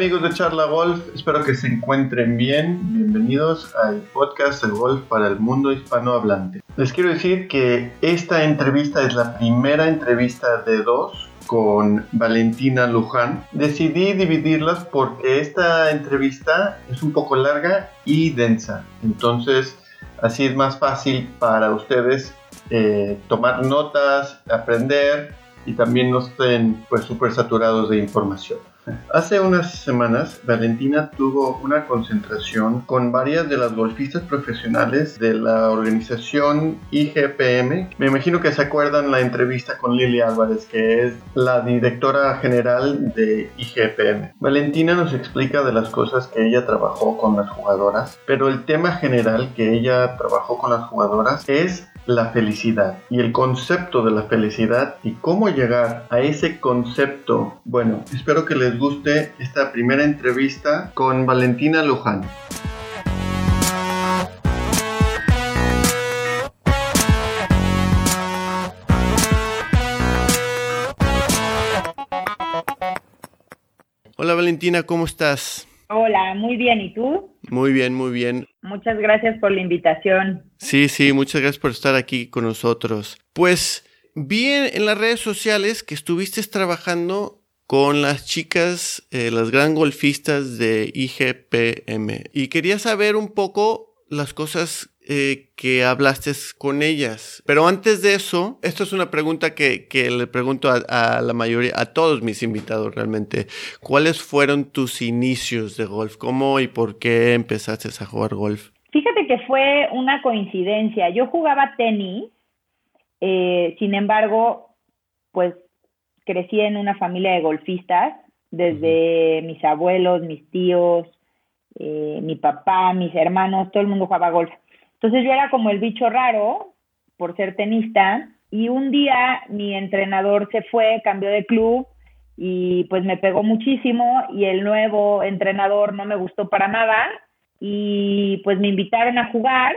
Amigos de Charla Golf, espero que se encuentren bien. Bienvenidos al podcast de golf para el mundo hispanohablante. Les quiero decir que esta entrevista es la primera entrevista de dos con Valentina Luján. Decidí dividirlas porque esta entrevista es un poco larga y densa. Entonces, así es más fácil para ustedes eh, tomar notas, aprender y también no estén pues súper saturados de información. Hace unas semanas, Valentina tuvo una concentración con varias de las golfistas profesionales de la organización IGPM. Me imagino que se acuerdan la entrevista con Lili Álvarez, que es la directora general de IGPM. Valentina nos explica de las cosas que ella trabajó con las jugadoras, pero el tema general que ella trabajó con las jugadoras es la felicidad y el concepto de la felicidad y cómo llegar a ese concepto. Bueno, espero que les guste esta primera entrevista con Valentina Luján. Hola Valentina, ¿cómo estás? Hola, muy bien, ¿y tú? Muy bien, muy bien. Muchas gracias por la invitación. Sí, sí, muchas gracias por estar aquí con nosotros. Pues vi en, las redes sociales que estuviste trabajando con las chicas, eh, las gran golfistas de IGPM. Y quería saber un poco las cosas eh, que hablaste con ellas. Pero antes de eso, esto es una pregunta que, le pregunto a, la mayoría, a todos mis invitados realmente. ¿Cuáles fueron tus inicios de golf? ¿Cómo y por qué empezaste a jugar golf? Fíjate que fue una coincidencia. Yo jugaba tenis, eh, sin embargo, pues crecí en una familia de golfistas, desde mis abuelos, mis tíos, eh, mi papá, mis hermanos, todo el mundo jugaba golf. Entonces yo era como el bicho raro por ser tenista y un día mi entrenador se fue, cambió de club y pues me pegó muchísimo y el nuevo entrenador no me gustó para nada y pues me invitaron a jugar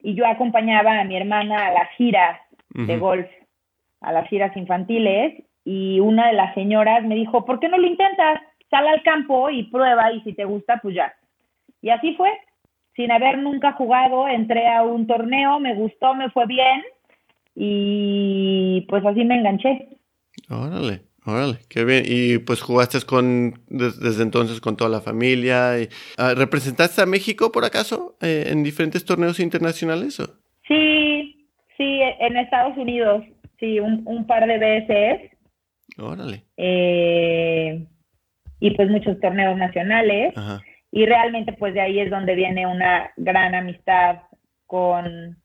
y yo acompañaba a mi hermana a las giras de golf, a las giras infantiles y una de las señoras me dijo, ¿por qué no lo intentas? Sal al campo y prueba y si te gusta, pues ya. Y así fue, sin haber nunca jugado, entré a un torneo, me gustó, me fue bien y pues así me enganché. Órale, órale, qué bien. Y pues jugaste con desde entonces con toda la familia. Y, ah, ¿Representaste a México por acaso eh, en diferentes torneos internacionales? Sí, sí, en Estados Unidos, sí, un, par de veces. Órale. Eh, y pues muchos torneos nacionales. Ajá y realmente pues de ahí es donde viene una gran amistad con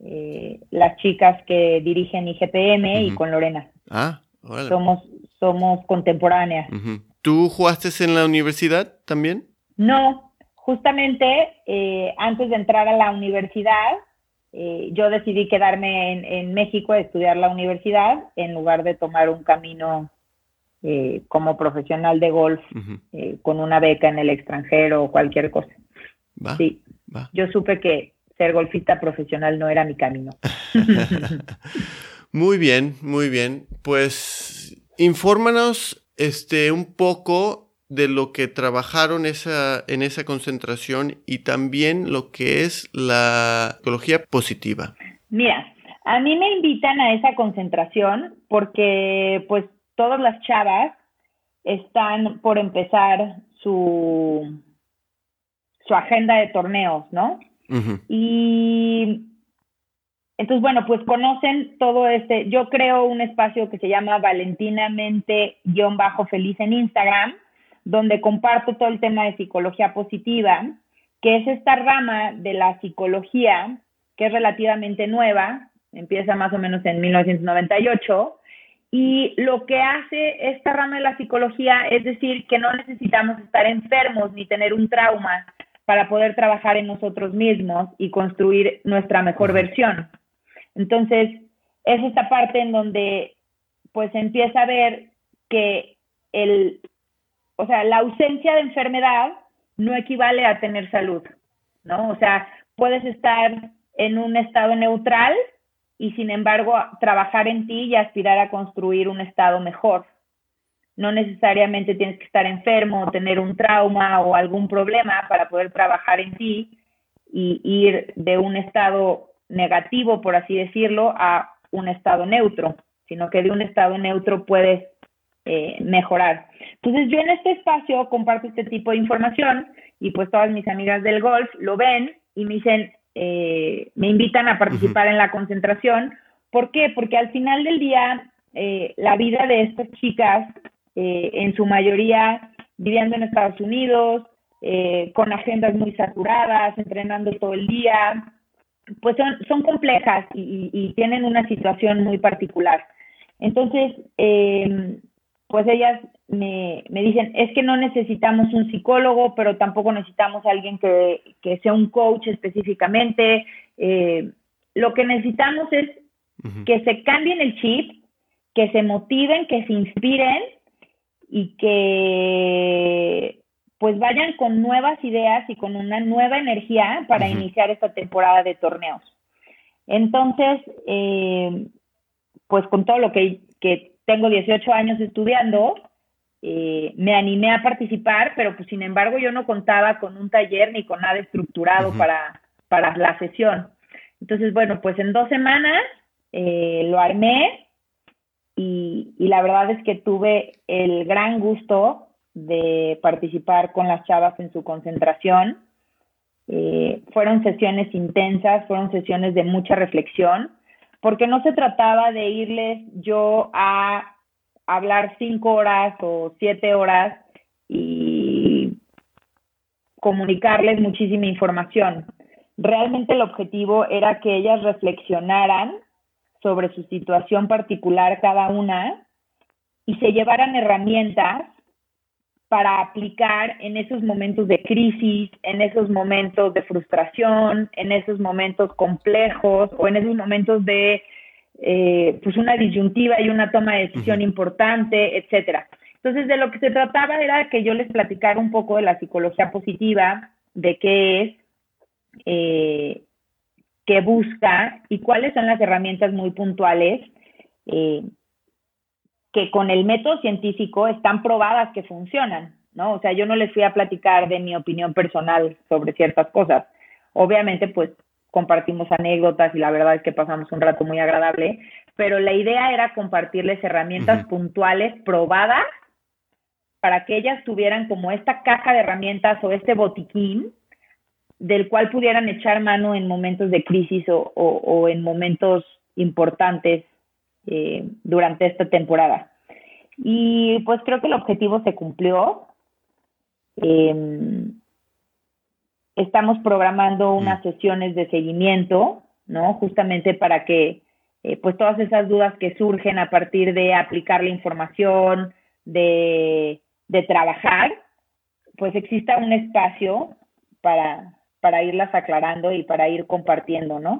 eh, las chicas que dirigen IGPM y con Lorena. Ah, Somos, somos contemporáneas. ¿Tú jugaste en la universidad también? No, justamente eh, antes de entrar a la universidad, eh, yo decidí quedarme en, en México a estudiar la universidad en lugar de tomar un camino eh, como profesional de golf eh, con una beca en el extranjero o cualquier cosa. sí, yo supe que ser golfista profesional no era mi camino. muy bien, muy bien. Pues infórmanos este, un poco de lo que trabajaron esa, en esa concentración y también lo que es la ecología positiva. Mira, a mí me invitan a esa concentración porque pues todas las chavas están por empezar su, su agenda de torneos, ¿no? Y entonces, bueno, pues conocen todo este, yo creo un espacio que se llama Valentinamente-Feliz en Instagram, donde comparto todo el tema de psicología positiva, que es esta rama de la psicología que es relativamente nueva, empieza más o menos en 1998, y lo que hace esta rama de la psicología es decir que no necesitamos estar enfermos ni tener un trauma para poder trabajar en nosotros mismos y construir nuestra mejor versión. Entonces, es esta parte en donde pues empieza a ver que el, o sea, la ausencia de enfermedad no equivale a tener salud, ¿no? O sea, puedes estar en un estado neutral y sin embargo trabajar en ti y aspirar a construir un estado mejor. no necesariamente tienes que estar enfermo o tener un trauma o algún problema para poder trabajar en ti y ir de un estado negativo, por así decirlo, a un estado neutro, sino que de un estado neutro puedes eh, mejorar. Entonces yo en este espacio comparto este tipo de información y pues todas mis amigas del golf lo ven y me dicen, eh, me invitan a participar en la concentración. ¿Por qué? Porque al final del día eh, la vida de estas chicas, en su mayoría viviendo en Estados Unidos, con agendas muy saturadas, entrenando todo el día, pues son, son complejas y, y, tienen una situación muy particular. Entonces, eh, pues ellas me, me, dicen, es que no necesitamos un psicólogo, pero tampoco necesitamos alguien que, que sea un coach específicamente. Eh, lo que necesitamos es que se cambien el chip, que se motiven, que se inspiren y que pues vayan con nuevas ideas y con una nueva energía para iniciar esta temporada de torneos. Entonces, eh, pues con todo lo que, que tengo 18 años estudiando, eh, me animé a participar, pero pues sin embargo yo no contaba con un taller ni con nada estructurado para, para la sesión. Entonces, bueno, pues en dos semanas eh, lo armé y, y, la verdad es que tuve el gran gusto de participar con las chavas en su concentración. Eh, fueron sesiones intensas, fueron sesiones de mucha reflexión porque no se trataba de irles yo a hablar cinco horas o siete horas y comunicarles muchísima información. Realmente el objetivo era que ellas reflexionaran sobre su situación particular cada una y se llevaran herramientas para aplicar en esos momentos de crisis, en esos momentos de frustración, en esos momentos complejos o en esos momentos de eh, pues una disyuntiva y una toma de decisión importante, etcétera. Entonces, de lo que se trataba era que yo les platicara un poco de la psicología positiva, de qué es, eh, qué busca y cuáles son las herramientas muy puntuales eh, que con el método científico están probadas que funcionan, ¿no? O sea, yo no les fui a platicar de mi opinión personal sobre ciertas cosas. Obviamente, pues compartimos anécdotas y la verdad es que pasamos un rato muy agradable, pero la idea era compartirles herramientas puntuales, probadas, para que ellas tuvieran como esta caja de herramientas o este botiquín del cual pudieran echar mano en momentos de crisis o, o en momentos importantes eh, durante esta temporada. Y pues creo que el objetivo se cumplió. Em, estamos programando unas mm. sesiones de seguimiento, ¿no? Justamente para que eh, pues todas esas dudas que surgen a partir de aplicar la información, de, de trabajar, pues exista un espacio para, para irlas aclarando y para ir compartiendo, ¿no?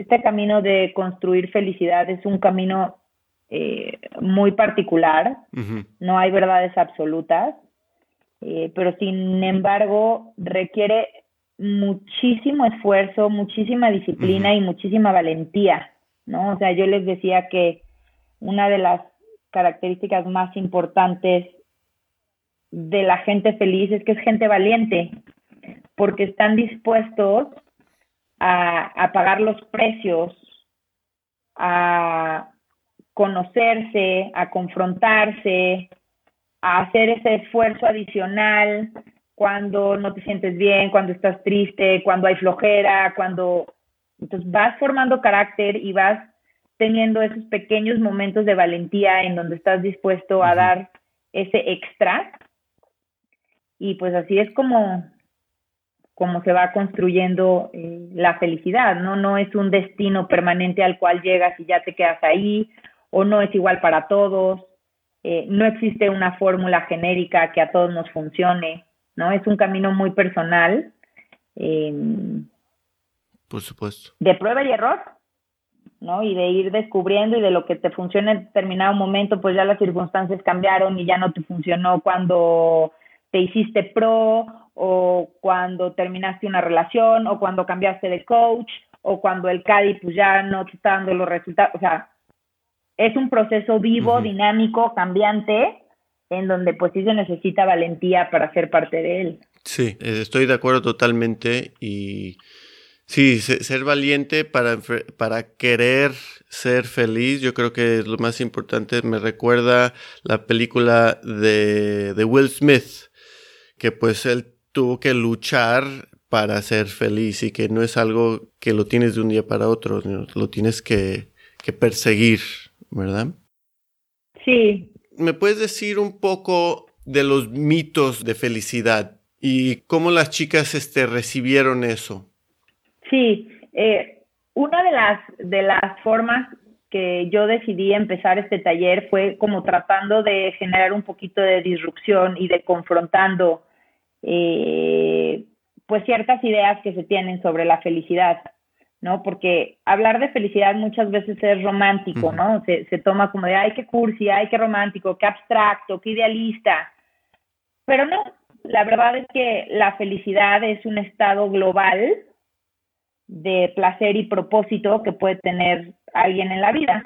Este camino de construir felicidad es un camino eh, muy particular, no hay verdades absolutas, eh, pero sin embargo requiere muchísimo esfuerzo, muchísima disciplina y muchísima valentía, ¿no? O sea, yo les decía que una de las características más importantes de la gente feliz es que es gente valiente, porque están dispuestos a, pagar los precios, a conocerse, a confrontarse, a hacer ese esfuerzo adicional cuando no te sientes bien, cuando estás triste, cuando hay flojera, cuando... Entonces vas formando carácter y vas teniendo esos pequeños momentos de valentía en donde estás dispuesto a dar ese extra. Y pues así es como, cómo se va construyendo eh, la felicidad, ¿no? No es un destino permanente al cual llegas y ya te quedas ahí, o no es igual para todos, eh, no existe una fórmula genérica que a todos nos funcione, ¿no? Es un camino muy personal. Em, Por supuesto. De prueba y error, ¿no? Y de ir descubriendo y de lo que te funciona en determinado momento, pues ya las circunstancias cambiaron y ya no te funcionó cuando te hiciste pro o cuando terminaste una relación o cuando cambiaste de coach o cuando el CADI pues ya no te está dando los resultados, o sea, es un proceso vivo, dinámico, cambiante en donde pues sí se necesita valentía para ser parte de él. Sí, estoy de acuerdo totalmente y sí, ser valiente para, para querer ser feliz, yo creo que es lo más importante. Me recuerda la película de, de Will Smith, que pues él tuvo que luchar para ser feliz y que no es algo que lo tienes de un día para otro, lo tienes que, que perseguir, ¿verdad? Sí. ¿Me puedes decir un poco de los mitos de felicidad y cómo las chicas este, recibieron eso? Sí, eh, una de las, de las formas que yo decidí empezar este taller fue como tratando de generar un poquito de disrupción y de confrontando eh, pues ciertas ideas que se tienen sobre la felicidad. ¿no? Porque hablar de felicidad muchas veces es romántico, ¿no? Se, se toma como de, ay, qué cursi, ay, qué romántico, qué abstracto, qué idealista. Pero no, la verdad es que la felicidad es un estado global de placer y propósito que puede tener alguien en la vida.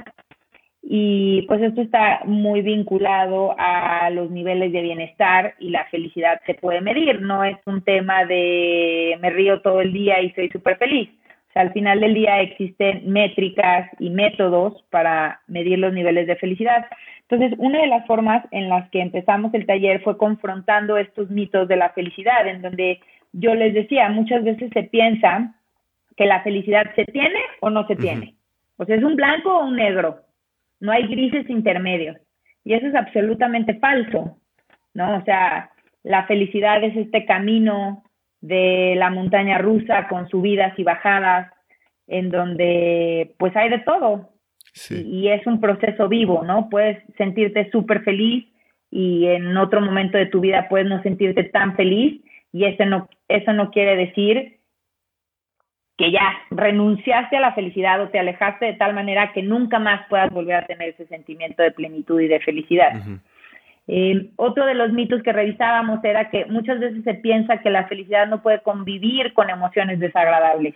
Y pues esto está muy vinculado a los niveles de bienestar y la felicidad se puede medir, no es un tema de me río todo el día y soy súper feliz al final del día existen métricas y métodos para medir los niveles de felicidad. Entonces, una de las formas en las que empezamos el taller fue confrontando estos mitos de la felicidad, en donde yo les decía, muchas veces se piensa que la felicidad se tiene o no se tiene. O sea, es un blanco o un negro. No hay grises intermedios. Y eso es absolutamente falso, ¿no? O sea, la felicidad es este camino de la montaña rusa con subidas y bajadas, en donde pues hay de todo. Y, es un proceso vivo, ¿no? Puedes sentirte súper feliz y en otro momento de tu vida puedes no sentirte tan feliz y eso no, eso no quiere decir que ya renunciaste a la felicidad o te alejaste de tal manera que nunca más puedas volver a tener ese sentimiento de plenitud y de felicidad. Eh, otro de los mitos que revisábamos era que muchas veces se piensa que la felicidad no puede convivir con emociones desagradables.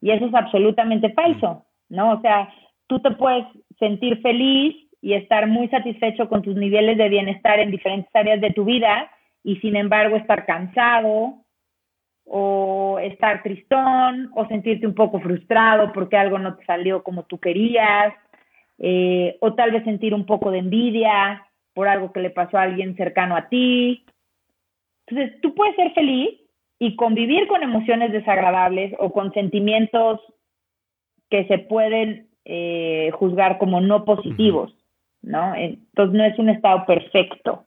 Y eso es absolutamente falso, ¿no? O sea, tú te puedes sentir feliz y estar muy satisfecho con tus niveles de bienestar en diferentes áreas de tu vida y sin embargo estar cansado o estar tristón o sentirte un poco frustrado porque algo no te salió como tú querías eh, o tal vez sentir un poco de envidia por algo que le pasó a alguien cercano a ti. Entonces, tú puedes ser feliz y convivir con emociones desagradables o con sentimientos que se pueden eh, juzgar como no positivos, ¿no? Entonces, no es un estado perfecto.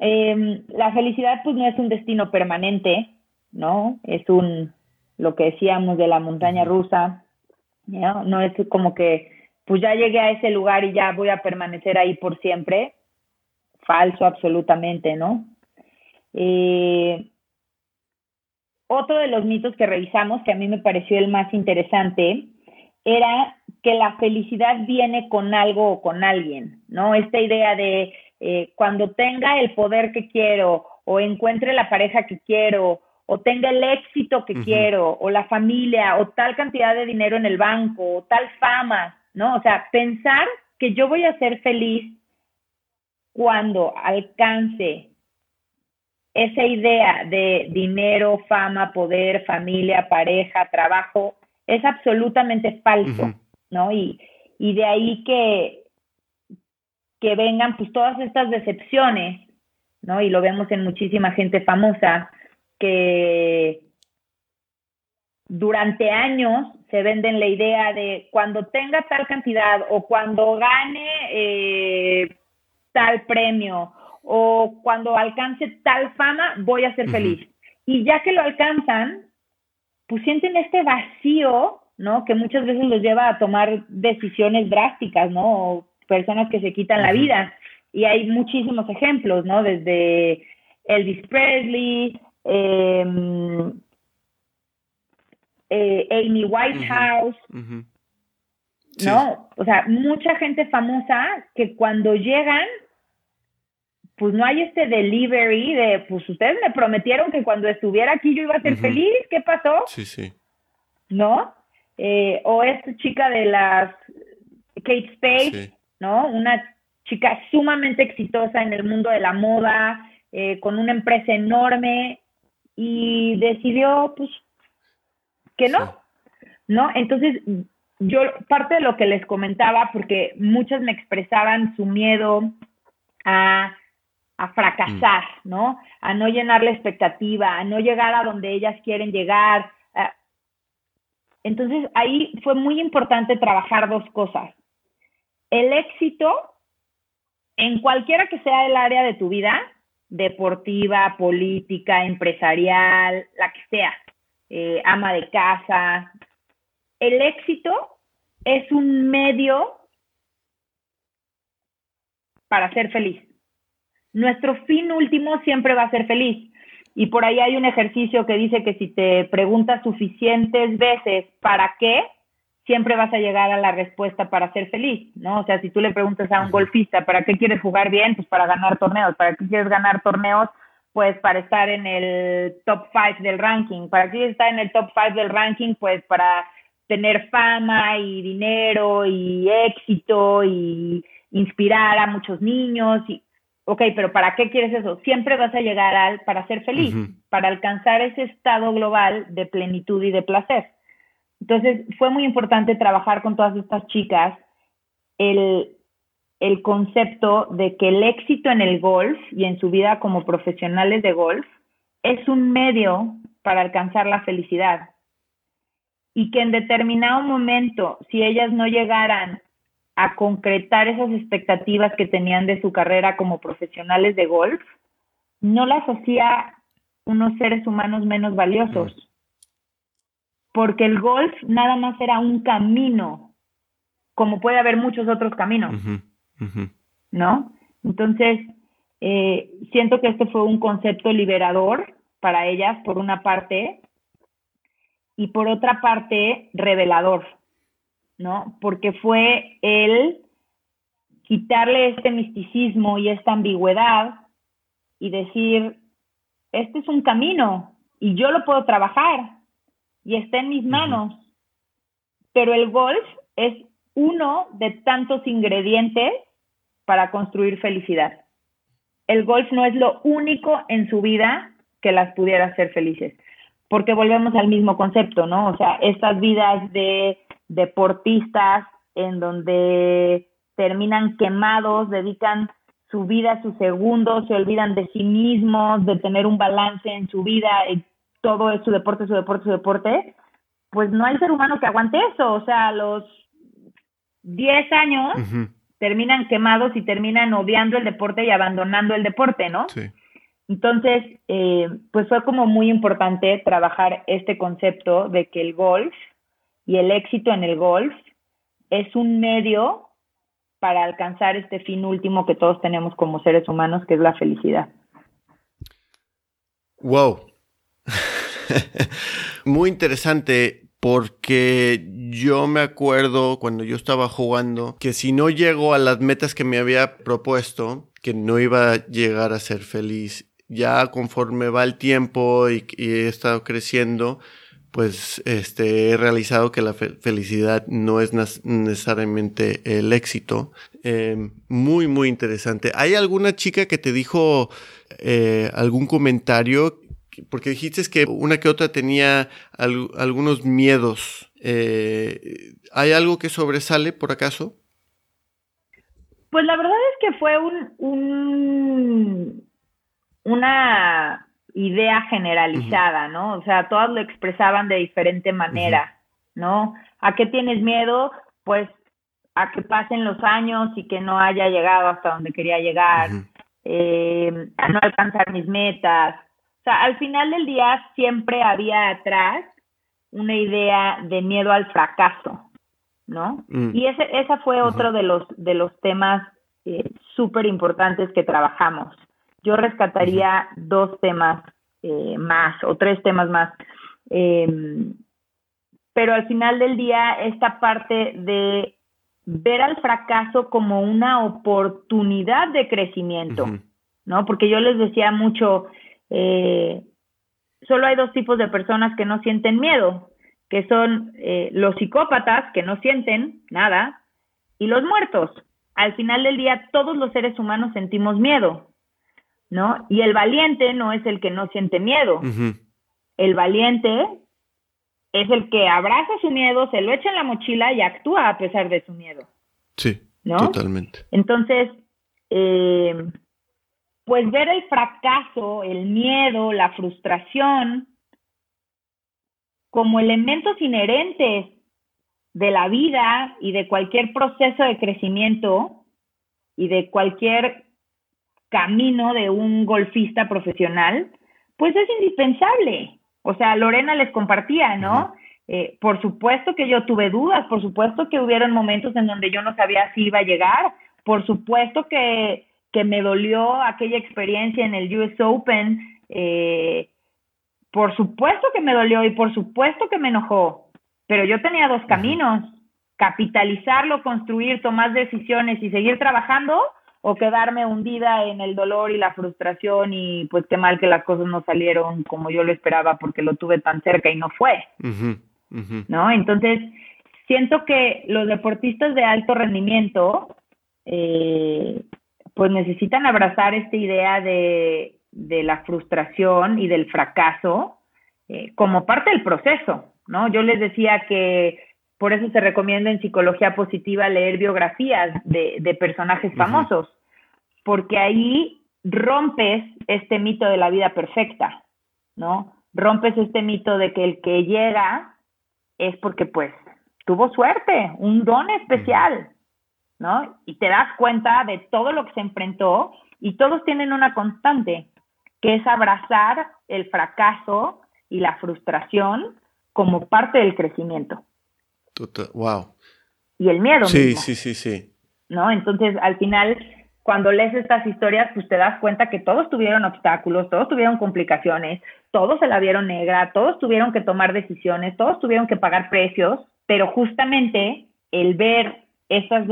Em, la felicidad, pues, no es un destino permanente, ¿no? Es un, lo que decíamos de la montaña rusa, ¿no? No es como que pues ya llegué a ese lugar y ya voy a permanecer ahí por siempre. Falso, absolutamente, ¿no? Eh, otro de los mitos que revisamos, que a mí me pareció el más interesante, era que la felicidad viene con algo o con alguien, ¿no? Esta idea de eh, cuando tenga el poder que quiero, o encuentre la pareja que quiero, o tenga el éxito que quiero, o la familia, o tal cantidad de dinero en el banco, o tal fama, ¿no? O sea, pensar que yo voy a ser feliz cuando alcance esa idea de dinero, fama, poder, familia, pareja, trabajo, es absolutamente falso, ¿no? Y, y de ahí que, que vengan pues todas estas decepciones, ¿no? Y lo vemos en muchísima gente famosa que durante años se venden la idea de cuando tenga tal cantidad o cuando gane eh, tal premio o cuando alcance tal fama voy a ser feliz. Y ya que lo alcanzan, pues sienten este vacío, ¿no? Que muchas veces los lleva a tomar decisiones drásticas, ¿no? O personas que se quitan la vida. Y hay muchísimos ejemplos, ¿no? Desde Elvis Presley, eh, eh, Amy Whitehouse, ¿no? O sea, mucha gente famosa que cuando llegan, pues no hay este delivery de, pues ustedes me prometieron que cuando estuviera aquí yo iba a ser feliz, ¿qué pasó? Sí, sí. ¿No? Eh, o esta chica de las Kate Spade, ¿no? Una chica sumamente exitosa en el mundo de la moda, eh, con una empresa enorme y decidió, pues, que no, ¿no? Entonces, yo, parte de lo que les comentaba, porque muchas me expresaban su miedo a, fracasar, mm. ¿no? A no llenar la expectativa, a no llegar a donde ellas quieren llegar. Entonces, ahí fue muy importante trabajar dos cosas. El éxito, en cualquiera que sea el área de tu vida, deportiva, política, empresarial, la que sea, eh, ama de casa, el éxito es un medio para ser feliz. Nuestro fin último siempre va a ser feliz. Y por ahí hay un ejercicio que dice que si te preguntas suficientes veces para qué, siempre vas a llegar a la respuesta para ser feliz, ¿no? O sea, si tú le preguntas a un golfista, ¿para qué quieres jugar bien? Pues para ganar torneos. ¿Para qué quieres ganar torneos? Pues para estar en el top 5 del ranking. ¿Para qué quieres estar en el top 5 del ranking? Pues para tener fama y dinero y éxito y inspirar a muchos niños y ok, pero ¿para qué quieres eso? Siempre vas a llegar al para ser feliz, para alcanzar ese estado global de plenitud y de placer. Entonces, fue muy importante trabajar con todas estas chicas el, el concepto de que el éxito en el golf y en su vida como profesionales de golf es un medio para alcanzar la felicidad y que en determinado momento, si ellas no llegaran a concretar esas expectativas que tenían de su carrera como profesionales de golf, no las hacía unos seres humanos menos valiosos. Porque el golf nada más era un camino, como puede haber muchos otros caminos, ¿no? Entonces, eh, siento que este fue un concepto liberador para ellas, por una parte, y por otra parte revelador, ¿no? Porque fue el quitarle este misticismo y esta ambigüedad y decir, este es un camino y yo lo puedo trabajar y está en mis manos, pero el golf es uno de tantos ingredientes para construir felicidad. El golf no es lo único en su vida que las pudiera hacer felices porque volvemos al mismo concepto, ¿no? O sea, estas vidas de deportistas en donde terminan quemados, dedican su vida a sus segundos, se olvidan de sí mismos, de tener un balance en su vida, todo es su deporte, su deporte, su deporte, pues no hay ser humano que aguante eso, o sea, a los 10 años terminan quemados y terminan odiando el deporte y abandonando el deporte, ¿no? Sí. Entonces, eh, pues fue como muy importante trabajar este concepto de que el golf y el éxito en el golf es un medio para alcanzar este fin último que todos tenemos como seres humanos, que es la felicidad. Wow. muy interesante porque yo me acuerdo cuando yo estaba jugando que si no llego a las metas que me había propuesto, que no iba a llegar a ser feliz ya conforme va el tiempo y, he estado creciendo, pues este, he realizado que la felicidad no es necesariamente el éxito. Em, muy, muy interesante. ¿Hay alguna chica que te dijo eh, algún comentario? Porque dijiste que una que otra tenía algunos miedos. Eh, ¿Hay algo que sobresale por acaso? Pues la verdad es que fue un una idea generalizada, ¿no? O sea, todas lo expresaban de diferente manera, ¿no? ¿A qué tienes miedo? Pues a que pasen los años y que no haya llegado hasta donde quería llegar, eh, a no alcanzar mis metas. O sea, al final del día siempre había atrás una idea de miedo al fracaso, ¿no? Mm. Y ese, esa fue otro de los, de los temas eh, súper importantes que trabajamos yo rescataría dos temas eh, más o tres temas más. Em, pero al final del día, esta parte de ver al fracaso como una oportunidad de crecimiento, ¿no? Porque yo les decía mucho, eh, solo hay dos tipos de personas que no sienten miedo, que son eh, los psicópatas, que no sienten nada, y los muertos. al final del día todos los seres humanos sentimos miedo, ¿no? Y el valiente no es el que no siente miedo. El valiente es el que abraza su miedo, se lo echa en la mochila y actúa a pesar de su miedo. Sí, ¿no? totalmente. Entonces, eh, pues ver el fracaso, el miedo, la frustración como elementos inherentes de la vida y de cualquier proceso de crecimiento y de cualquier camino de un golfista profesional, pues es indispensable. O sea, Lorena les compartía, ¿no? Eh, por supuesto que yo tuve dudas, por supuesto que hubieron momentos en donde yo no sabía si iba a llegar, por supuesto que, que me dolió aquella experiencia en el US Open, eh, por supuesto que me dolió y por supuesto que me enojó, pero yo tenía dos caminos, capitalizarlo, construir, tomar decisiones y seguir trabajando o quedarme hundida en el dolor y la frustración y pues qué mal que las cosas no salieron como yo lo esperaba porque lo tuve tan cerca y no fue. ¿No? Entonces, siento que los deportistas de alto rendimiento eh, pues necesitan abrazar esta idea de, de la frustración y del fracaso eh, como parte del proceso, ¿no? Yo les decía que por eso se recomienda en psicología positiva leer biografías de, personajes famosos, porque ahí rompes este mito de la vida perfecta, ¿no? Rompes este mito de que el que llega es porque pues tuvo suerte, un don especial, ¿no? Y te das cuenta de todo lo que se enfrentó y todos tienen una constante, que es abrazar el fracaso y la frustración como parte del crecimiento. wow. Y el miedo. Sí, sí, sí, sí. ¿No? Entonces, al final, cuando lees estas historias, pues te das cuenta que todos tuvieron obstáculos, todos tuvieron complicaciones, todos se la vieron negra, todos tuvieron que tomar decisiones, todos tuvieron que pagar precios, pero justamente el ver estas,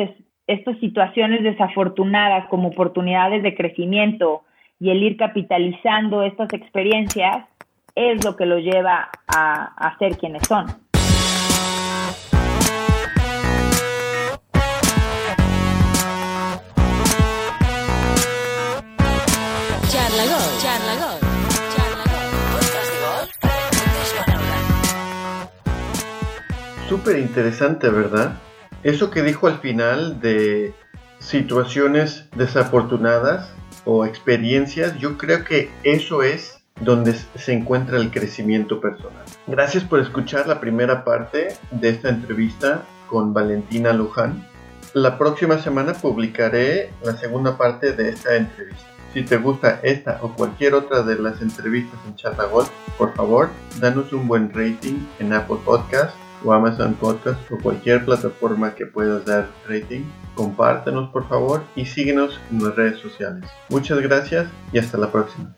estas situaciones desafortunadas como oportunidades de crecimiento y el ir capitalizando estas experiencias es lo que lo lleva a, a ser quienes son. Súper interesante, ¿verdad? Eso que dijo al final de situaciones desafortunadas o experiencias, yo creo que eso es donde se encuentra el crecimiento personal. Gracias por escuchar la primera parte de esta entrevista con Valentina Luján. La próxima semana publicaré la segunda parte de esta entrevista. Si te gusta esta o cualquier otra de las entrevistas en Chatagol, por favor, danos un buen rating en Apple Podcast o Amazon Podcast o cualquier plataforma que puedas dar rating, compártenos por favor y síguenos en las redes sociales. Muchas gracias y hasta la próxima.